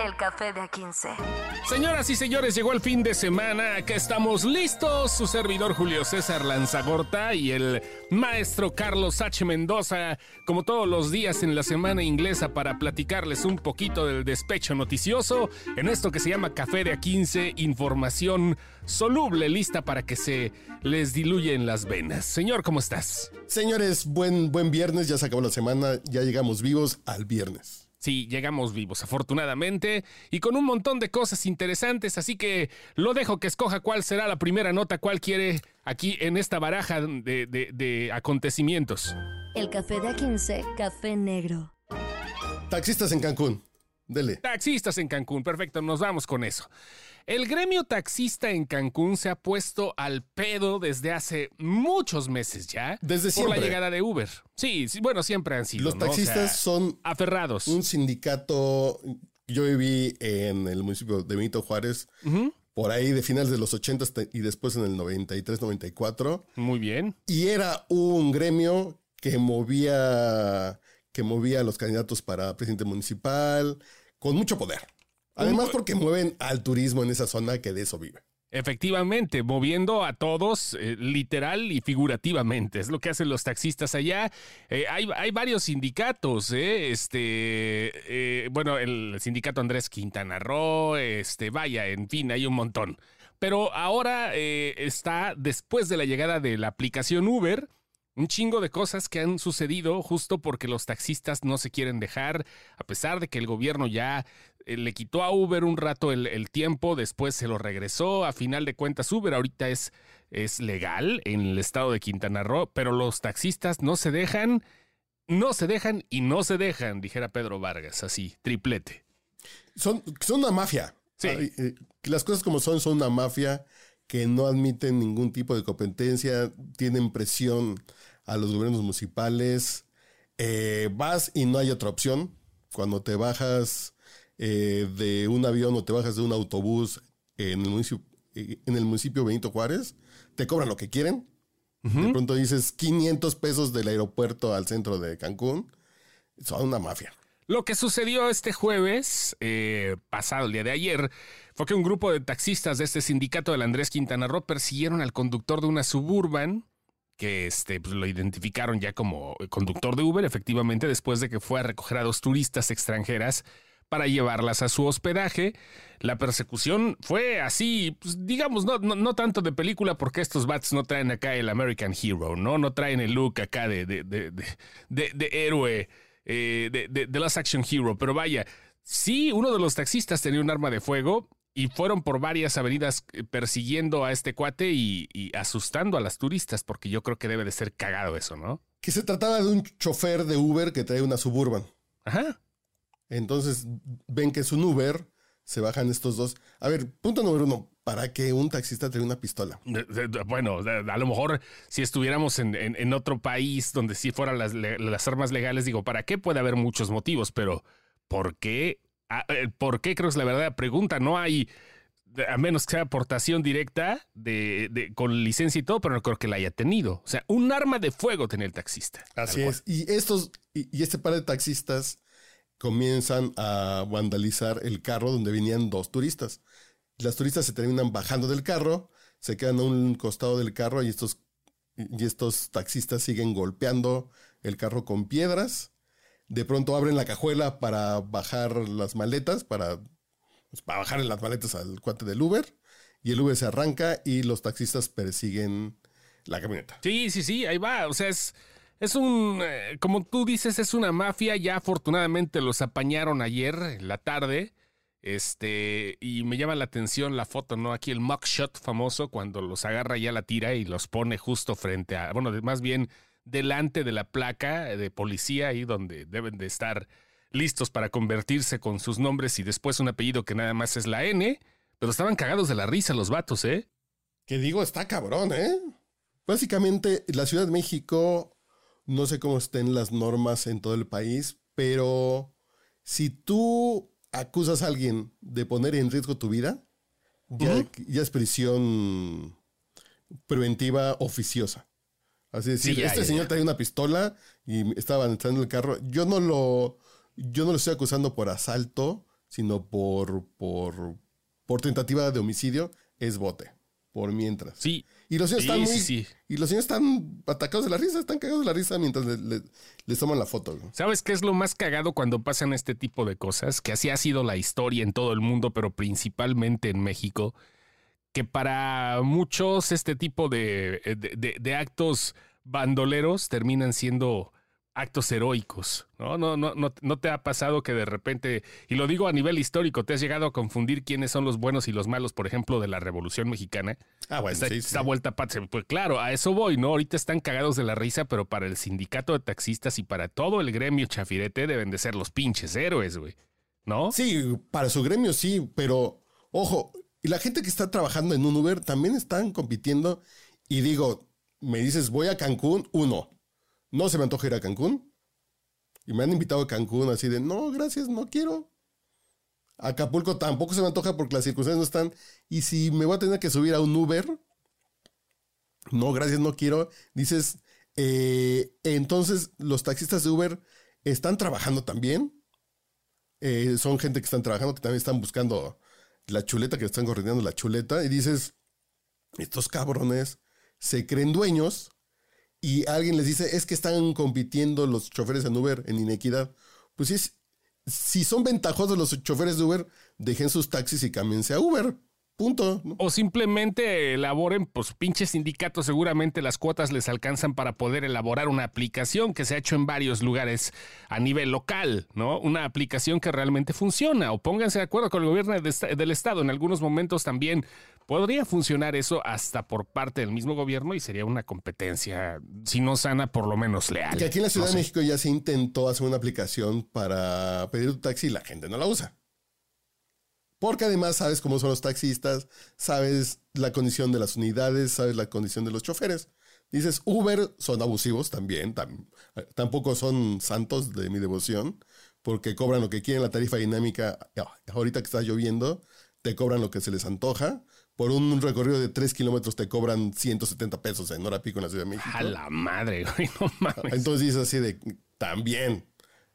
El café de A15. Señoras y señores, llegó el fin de semana. Acá estamos listos. Su servidor Julio César Lanzagorta y el maestro Carlos H. Mendoza, como todos los días en la semana inglesa, para platicarles un poquito del despecho noticioso en esto que se llama Café de A15, información soluble, lista para que se les diluye en las venas. Señor, ¿cómo estás? Señores, buen, buen viernes, ya se acabó la semana, ya llegamos vivos al viernes. Sí, llegamos vivos, afortunadamente, y con un montón de cosas interesantes, así que lo dejo que escoja cuál será la primera nota, cuál quiere aquí en esta baraja de, de, de acontecimientos. El café de A15, café negro. Taxistas en Cancún, dele. Taxistas en Cancún, perfecto, nos vamos con eso. El gremio taxista en Cancún se ha puesto al pedo desde hace muchos meses ya. Desde por siempre. la llegada de Uber. Sí, sí, bueno, siempre han sido. Los ¿no? O taxistas sea, son aferrados. un sindicato. Yo viví en el municipio de Benito Juárez, por ahí de finales de los 80 y después en el 93, 94. Muy bien. Y era un gremio que movía, que movía a los candidatos para presidente municipal con mucho poder. Además, porque mueven al turismo en esa zona que de eso vive. Efectivamente, moviendo a todos eh, literal y figurativamente. Es lo que hacen los taxistas allá. Eh, hay, hay, varios sindicatos, ¿eh? Este, eh, bueno, el sindicato Andrés Quintana Roo, este, vaya, en fin, hay un montón. Pero ahora está, después de la llegada de la aplicación Uber, un chingo de cosas que han sucedido justo porque los taxistas no se quieren dejar, a pesar de que el gobierno ya eh, le quitó a Uber un rato el, el, tiempo, después se lo regresó. A final de cuentas, Uber ahorita es, es legal en el estado de Quintana Roo, pero los taxistas no se dejan, no se dejan y no se dejan, dijera Pedro Vargas, así, triplete. Son, son una mafia. Sí. Eh, las cosas como son, son una mafia que no admiten ningún tipo de competencia, tienen presión a los gobiernos municipales. Eh, vas y no hay otra opción. Cuando te bajas eh, de un avión o te bajas de un autobús en el municipio, en el municipio Benito Juárez, te cobran lo que quieren. Uh -huh. De pronto dices 500 pesos del aeropuerto al centro de Cancún. Son una mafia. Lo que sucedió este jueves, eh, pasado el día de ayer, fue que un grupo de taxistas de este sindicato del Andrés Quintana Roo persiguieron al conductor de una suburban que este, pues, lo identificaron ya como conductor de Uber, efectivamente, después de que fue a recoger a dos turistas extranjeras para llevarlas a su hospedaje. La persecución fue así, pues, digamos, no, no, no, tanto de película, porque estos bats no traen acá el American Hero, ¿no? No traen el look acá de, de, de, de, héroe, eh, de, de Last Action Hero, pero vaya, sí, uno de los taxistas tenía un arma de fuego y fueron por varias avenidas eh, persiguiendo a este cuate y, y, asustando a las turistas, porque yo creo que debe de ser cagado eso, ¿no? Que se trataba de un chofer de Uber que trae una suburban. Ajá. Entonces ven que es un Uber, se bajan estos dos. A ver, punto número uno, ¿para qué un taxista trae una pistola? Bueno, a lo mejor si estuviéramos en, en, en otro país donde sí fueran las, las armas legales, digo, ¿para qué? Puede haber muchos motivos, pero ¿por qué? Ah, eh, ¿Por qué creo que es la verdadera pregunta? No hay, a menos que sea aportación directa de, de, con licencia y todo, pero no creo que la haya tenido. O sea, un arma de fuego tenía el taxista. Así es. Y estos, y, y este par de taxistas comienzan a vandalizar el carro donde venían dos turistas. Las turistas se terminan bajando del carro, se quedan a un costado del carro y estos, y estos taxistas siguen golpeando el carro con piedras. De pronto abren la cajuela para bajar las maletas, para, pues, para bajar las maletas al cuate del Uber. Y el Uber se arranca y los taxistas persiguen la camioneta. Sí, sí, sí, ahí va. O sea, es, es un, eh, como tú dices, es una mafia. Ya afortunadamente los apañaron ayer en la tarde. Este, y me llama la atención la foto, ¿no? Aquí el mugshot famoso, cuando los agarra ya la tira y los pone justo frente a, bueno, más bien delante de la placa de policía, ahí donde deben de estar listos para convertirse con sus nombres y después un apellido que nada más es la N. Pero estaban cagados de la risa los vatos, ¿eh? Que digo, está cabrón, ¿eh? Básicamente, la Ciudad de México, no sé cómo estén las normas en todo el país, pero si tú acusas a alguien de poner en riesgo tu vida, ya, ya es prisión preventiva oficiosa. Así es Sí, ya, este ya, señor ya. traía una pistola y estaba entrando en el carro. Yo no lo, yo no lo estoy acusando por asalto, sino por, por, por tentativa de homicidio. Es bote, por mientras. Sí. Y los señores Sí, están muy, sí. y los señores están atacados de la risa, están cagados de la risa mientras le- le- les toman la foto. ¿Sabes qué es lo más cagado cuando pasan este tipo de cosas? Que así ha sido la historia en todo el mundo, pero principalmente en México. Que para muchos este tipo de, de- de- de actos bandoleros terminan siendo actos heroicos. ¿no? No, no, no, no te ha pasado que de repente, y lo digo a nivel histórico, te has llegado a confundir quiénes son los buenos y los malos, por ejemplo, de la Revolución Mexicana. Ah, bueno, Esta, sí, sí. esta vuelta patria. Pues claro, a eso voy, ¿no? Ahorita están cagados de la risa, pero para el sindicato de taxistas y para todo el gremio chafirete deben de ser los pinches héroes, güey. ¿No? Sí, para su gremio sí, pero ojo, y la gente que está trabajando en un Uber también están compitiendo. Y digo, me dices, voy a Cancún, uno, no se me antoja ir a Cancún. Y me han invitado a Cancún así de, no, gracias, no quiero. Acapulco tampoco se me antoja porque las circunstancias no están. Y si me voy a tener que subir a un Uber, no, gracias, no quiero. Dices, eh, entonces los taxistas de Uber están trabajando también. Eh, son gente que están trabajando, que también están buscando la chuleta, que están corriendo la chuleta. Y dices, estos cabrones se creen dueños y alguien les dice, es que están compitiendo los choferes en Uber en inequidad. Pues si, son ventajosos los choferes de Uber, dejen sus taxis y cámbiense a Uber. Punto. ¿no? O simplemente elaboren, pues pinches sindicatos, seguramente las cuotas les alcanzan para poder elaborar una aplicación que se ha hecho en varios lugares a nivel local, ¿no? Una aplicación que realmente funciona. O pónganse de acuerdo con el gobierno de del Estado. En algunos momentos también podría funcionar eso hasta por parte del mismo gobierno y sería una competencia, si no sana, por lo menos leal. Que aquí en la Ciudad No de sé. México ya se intentó hacer una aplicación para pedir tu taxi y la gente no la usa. Porque además sabes cómo son los taxistas, sabes la condición de las unidades, sabes la condición de los choferes. Dices, Uber son abusivos también, tam- tampoco son santos de mi devoción, porque cobran lo que quieren la tarifa dinámica. Ah, Ahorita que está lloviendo, te cobran lo que se les antoja. Por un recorrido de 3 kilómetros te cobran 170 pesos en hora pico en la Ciudad de México. A la madre, güey, no mames. Entonces dice así de, también.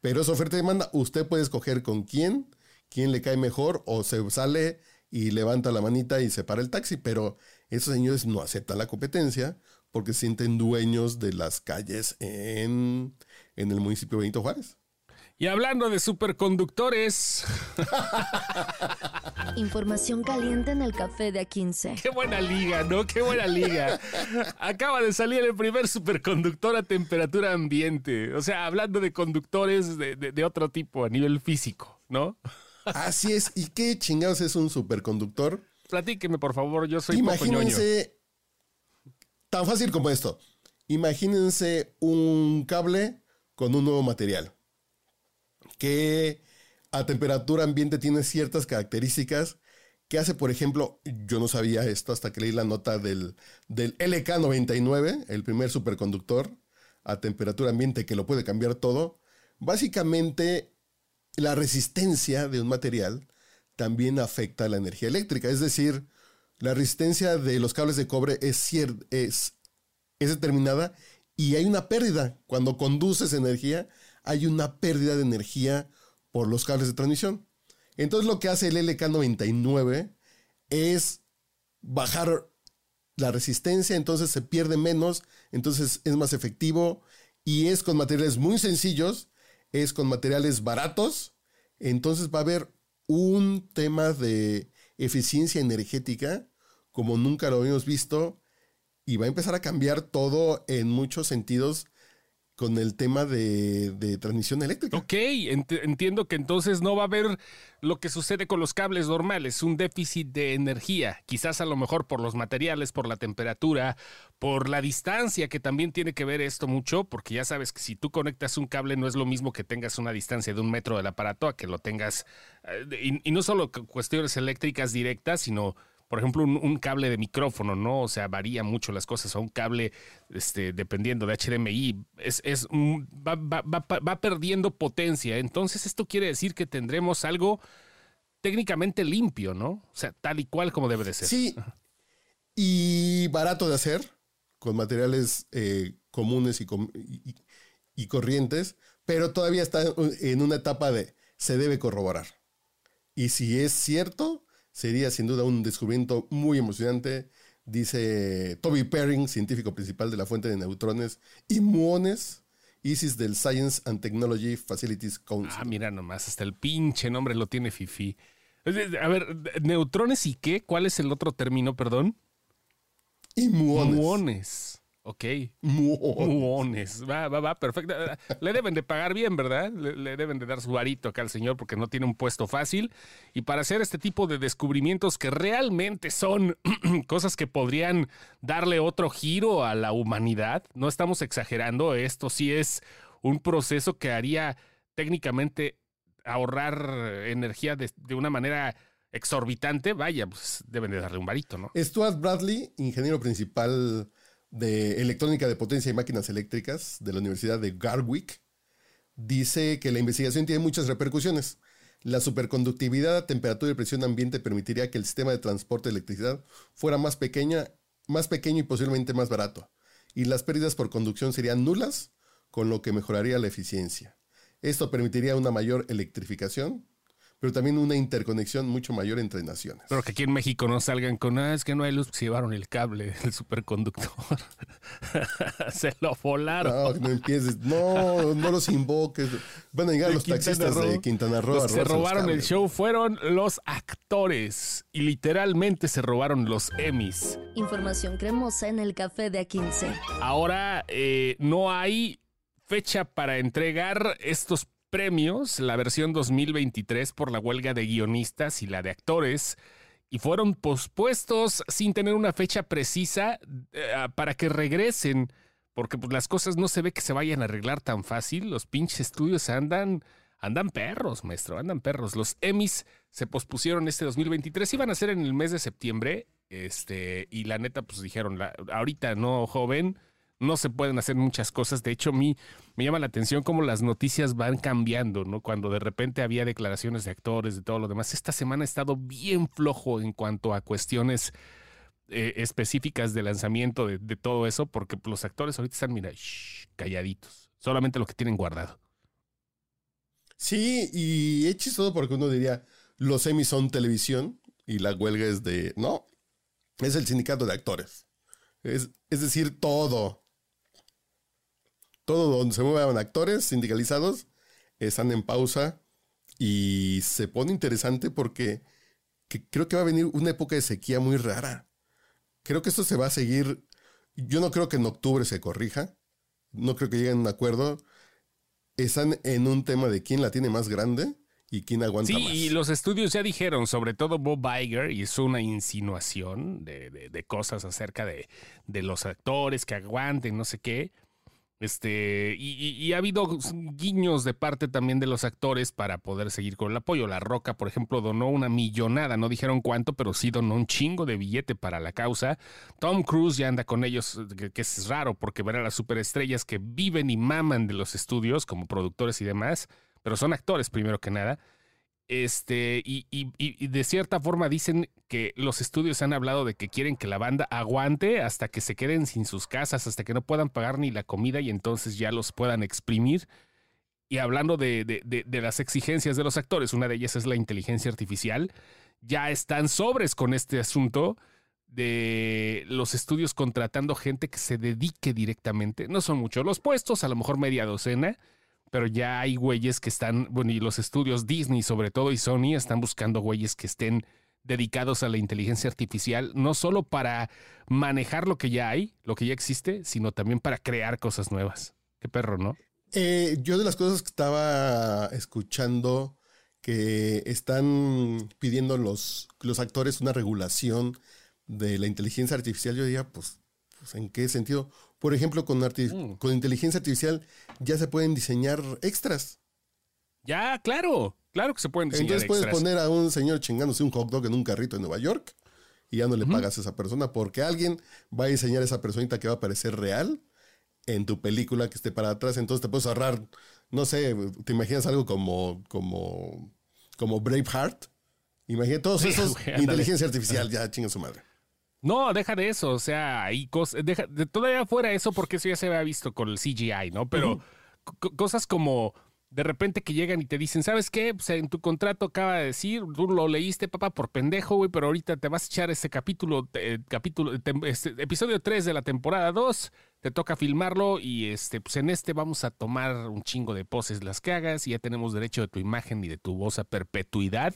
Pero es oferta y demanda. Usted puede escoger con quién, quién le cae mejor, o se sale y levanta la manita y se para el taxi. Pero esos señores no aceptan la competencia porque se sienten dueños de las calles en, en el municipio de Benito Juárez. Y hablando de superconductores, Información caliente en el café de A15. qué buena liga, ¿no? Qué buena liga. Acaba de salir el primer superconductor a temperatura ambiente. O sea, hablando de conductores de, de- de otro tipo a nivel físico, ¿no? Así es. ¿Y qué chingados es un superconductor? Platíqueme, por favor, yo soy poco. Imagínense, tan fácil como esto. Imagínense un cable con un nuevo material que a temperatura ambiente tiene ciertas características que hace, por ejemplo, yo no sabía esto hasta que leí la nota del, del LK99, el primer superconductor a temperatura ambiente que lo puede cambiar todo. Básicamente, la resistencia de un material también afecta la energía eléctrica. Es decir, la resistencia de los cables de cobre es, es, es determinada y hay una pérdida. Cuando conduces energía, hay una pérdida de energía por los cables de transmisión. Entonces lo que hace el LK99 es bajar la resistencia, entonces se pierde menos, entonces es más efectivo y es con materiales muy sencillos, es con materiales baratos, entonces va a haber un tema de eficiencia energética como nunca lo habíamos visto y va a empezar a cambiar todo en muchos sentidos con el tema de, transmisión eléctrica. Ok, ent- entiendo que entonces no va a haber lo que sucede con los cables normales, un déficit de energía, quizás a lo mejor por los materiales, por la temperatura, por la distancia, que también tiene que ver esto mucho, porque ya sabes que si tú conectas un cable no es lo mismo que tengas una distancia de un metro del aparato a que lo tengas, eh, y, y no solo cu- cuestiones eléctricas directas, sino por ejemplo, un, un cable de micrófono, ¿no? O sea, varía mucho las cosas. O un cable, este, dependiendo de HDMI, es, es, va, va- va- va perdiendo potencia. Entonces, esto quiere decir que tendremos algo técnicamente limpio, ¿no? O sea, tal y cual como debe de ser. Sí. Y barato de hacer, con materiales eh, comunes y, y, y corrientes, pero todavía está en una etapa de se debe corroborar. Y si es cierto, sería sin duda un descubrimiento muy emocionante, dice Toby Perring, científico principal de la fuente de neutrones y muones, ISIS del Science and Technology Facilities Council. Ah, mira nomás, hasta el pinche nombre lo tiene Fifi. A ver, neutrones y qué? ¿Cuál es el otro término, perdón? Y muones. Muones. Ok. Muones. Va, va, va, perfecto. Le deben de pagar bien, ¿verdad? Le, deben de dar su varito acá al señor porque no tiene un puesto fácil. Y para hacer este tipo de descubrimientos que realmente son cosas que podrían darle otro giro a la humanidad, no estamos exagerando, esto sí es un proceso que haría técnicamente ahorrar energía de, de una manera exorbitante, vaya, pues deben de darle un varito, ¿no? Stuart Bradley, ingeniero principal de Electrónica de Potencia y Máquinas Eléctricas de la Universidad de Garwick, dice que la investigación tiene muchas repercusiones. La superconductividad a temperatura y presión ambiente permitiría que el sistema de transporte de electricidad fuera más, pequeña, más pequeño y posiblemente más barato. Y las pérdidas por conducción serían nulas, con lo que mejoraría la eficiencia. Esto permitiría una mayor electrificación, pero también una interconexión mucho mayor entre naciones. Pero que aquí en México no salgan con, ah, es que no hay luz, se llevaron el cable del superconductor. se lo volaron. No, no empieces, no, no los invoques. Van a llegar los taxistas de Quintana Roo. Los que se robaron el show fueron los actores y literalmente se robaron los Emmys. Información cremosa en el café de A15. Ahora eh, no hay fecha para entregar estos premios, la versión 2023 por la huelga de guionistas y la de actores, y fueron pospuestos sin tener una fecha precisa eh, para que regresen, porque pues, las cosas no se ve que se vayan a arreglar tan fácil, los pinches estudios andan... Andan perros, maestro, andan perros. Los Emmys se pospusieron este 2023, iban a ser en el mes de septiembre, este, y la neta, pues dijeron, ahorita no, joven, no se pueden hacer muchas cosas. De hecho, a mí me llama la atención cómo las noticias van cambiando, ¿no? Cuando de repente había declaraciones de actores, de todo lo demás. Esta semana ha estado bien flojo en cuanto a cuestiones eh, específicas de lanzamiento de, todo eso, porque los actores ahorita están, mira, calladitos. Solamente lo que tienen guardado. Sí, y chistoso porque uno diría, los semis son televisión y la huelga es de... No, es el sindicato de actores. Es, es decir, todo todo donde se muevan actores sindicalizados están en pausa y se pone interesante porque creo que va a venir una época de sequía muy rara. Creo que esto se va a seguir. Yo no creo que en octubre se corrija. No creo que lleguen a un acuerdo. Están en un tema de quién la tiene más grande y quién aguanta más. Sí, y los estudios ya dijeron, sobre todo Bob Iger, y es una insinuación de, cosas acerca de, de, los actores que aguanten, no sé qué. Este, y, ha habido guiños de parte también de los actores para poder seguir con el apoyo. La Roca, por ejemplo, donó una millonada, no dijeron cuánto, pero sí donó un chingo de billete para la causa. Tom Cruise ya anda con ellos, que, es raro porque ver a las superestrellas que viven y maman de los estudios como productores y demás, pero son actores primero que nada. Este, y, y, de cierta forma dicen que los estudios han hablado de que quieren que la banda aguante hasta que se queden sin sus casas, hasta que no puedan pagar ni la comida y entonces ya los puedan exprimir. Y hablando de, de, las exigencias de los actores, una de ellas es la inteligencia artificial, ya están sobres con este asunto de los estudios contratando gente que se dedique directamente. No son muchos los puestos, a lo mejor media docena pero ya hay güeyes que están, bueno, y los estudios Disney sobre todo y Sony están buscando güeyes que estén dedicados a la inteligencia artificial, no solo para manejar lo que ya hay, lo que ya existe, sino también para crear cosas nuevas. Qué perro, ¿no? Eh, yo de las cosas que estaba escuchando que están pidiendo los, los actores una regulación de la inteligencia artificial, yo diría, pues, ¿en qué sentido? Por ejemplo, con, mm. con inteligencia artificial ya se pueden diseñar extras. Ya, claro, claro que se pueden diseñar Entonces puedes poner a un señor chingándose un hot dog en un carrito en Nueva York y ya no le pagas a esa persona porque alguien va a diseñar a esa personita que va a parecer real en tu película que esté para atrás. Entonces te puedes ahorrar, no sé, te imaginas algo como, como, como Braveheart, Imagínate todos Sí, esos. inteligencia artificial, ya chinga su madre. No, deja de eso, o sea, hay cosas, deja, de, todavía fuera eso porque eso ya se había visto con el CGI, ¿no? Pero co- cosas como de repente que llegan y te dicen, ¿sabes qué? Pues en tu contrato acaba de decir, tú lo leíste, papá, por pendejo, güey, pero ahorita te vas a echar ese capítulo, eh, capítulo, este, episodio 3 de la temporada 2, te toca filmarlo y este, pues en este vamos a tomar un chingo de poses las que hagas y ya tenemos derecho de tu imagen y de tu voz a perpetuidad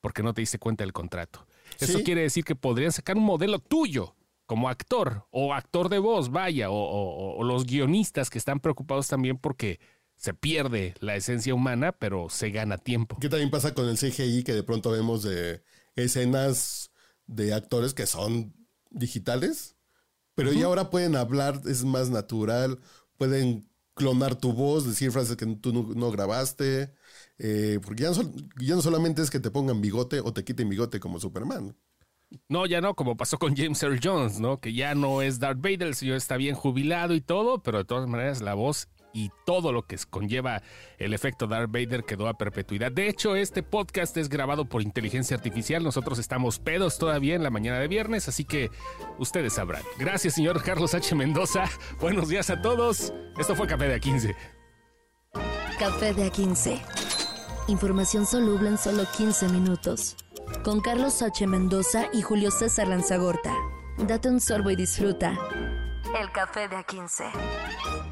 porque no te diste cuenta del contrato. Eso Sí. quiere decir que podrían sacar un modelo tuyo como actor o actor de voz, vaya, o, o- o los guionistas que están preocupados también porque se pierde la esencia humana, pero se gana tiempo. ¿Qué también pasa con el CGI que de pronto vemos de escenas de actores que son digitales? Pero ya ahora pueden hablar, es más natural, pueden clonar tu voz, decir frases que tú no, no grabaste, eh, porque ya no, ya no solamente es que te pongan bigote o te quiten bigote como Superman. No, ya no, como pasó con James Earl Jones, ¿no? Que ya no es Darth Vader, el señor está bien jubilado y todo, pero de todas maneras la voz y todo lo que conlleva el efecto Darth Vader quedó a perpetuidad. De hecho, este podcast es grabado por inteligencia artificial. Nosotros estamos pedos todavía en la mañana de viernes, así que ustedes sabrán. Gracias, señor Carlos H. Mendoza. Buenos días a todos. Esto fue Café de A15. Café de A15. Información soluble en solo 15 minutos. Con Carlos H. Mendoza y Julio César Lanzagorta. Date un sorbo y disfruta. El café de A15.